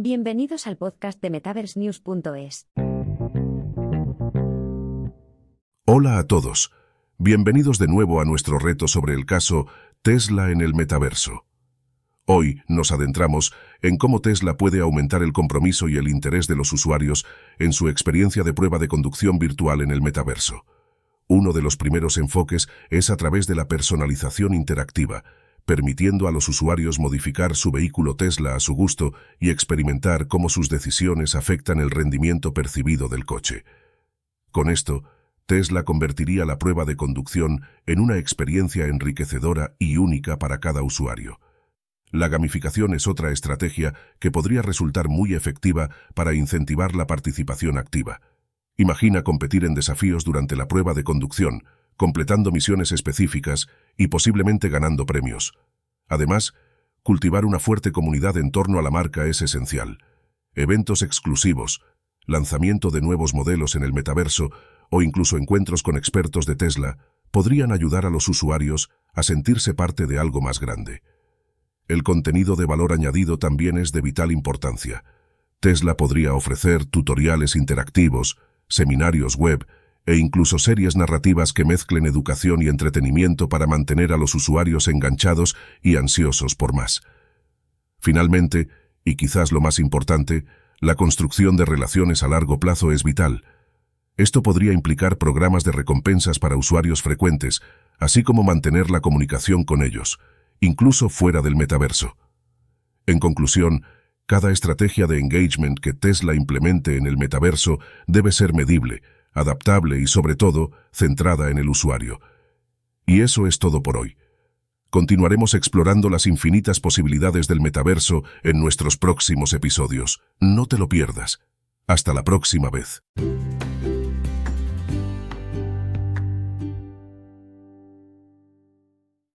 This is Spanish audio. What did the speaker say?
Bienvenidos al podcast de MetaverseNews.es. Hola a todos. Bienvenidos de nuevo a nuestro reto sobre el caso Tesla en el metaverso. Hoy nos adentramos en cómo Tesla puede aumentar el compromiso y el interés de los usuarios en su experiencia de prueba de conducción virtual en el metaverso. Uno de los primeros enfoques es a través de la personalización interactiva, permitiendo a los usuarios modificar su vehículo Tesla a su gusto y experimentar cómo sus decisiones afectan el rendimiento percibido del coche. Con esto, Tesla convertiría la prueba de conducción en una experiencia enriquecedora y única para cada usuario. La gamificación es otra estrategia que podría resultar muy efectiva para incentivar la participación activa. Imagina competir en desafíos durante la prueba de conducción, completando misiones específicas y posiblemente ganando premios. Además, cultivar una fuerte comunidad en torno a la marca es esencial. Eventos exclusivos, lanzamiento de nuevos modelos en el metaverso o incluso encuentros con expertos de Tesla podrían ayudar a los usuarios a sentirse parte de algo más grande. El contenido de valor añadido también es de vital importancia. Tesla podría ofrecer tutoriales interactivos, seminarios web e incluso series narrativas que mezclen educación y entretenimiento para mantener a los usuarios enganchados y ansiosos por más. Finalmente, y quizás lo más importante, la construcción de relaciones a largo plazo es vital. Esto podría implicar programas de recompensas para usuarios frecuentes, así como mantener la comunicación con ellos, incluso fuera del metaverso. En conclusión, cada estrategia de engagement que Tesla implemente en el metaverso debe ser medible, adaptable y sobre todo centrada en el usuario. Y eso es todo por hoy. Continuaremos explorando las infinitas posibilidades del metaverso en nuestros próximos episodios. No te lo pierdas. Hasta la próxima vez.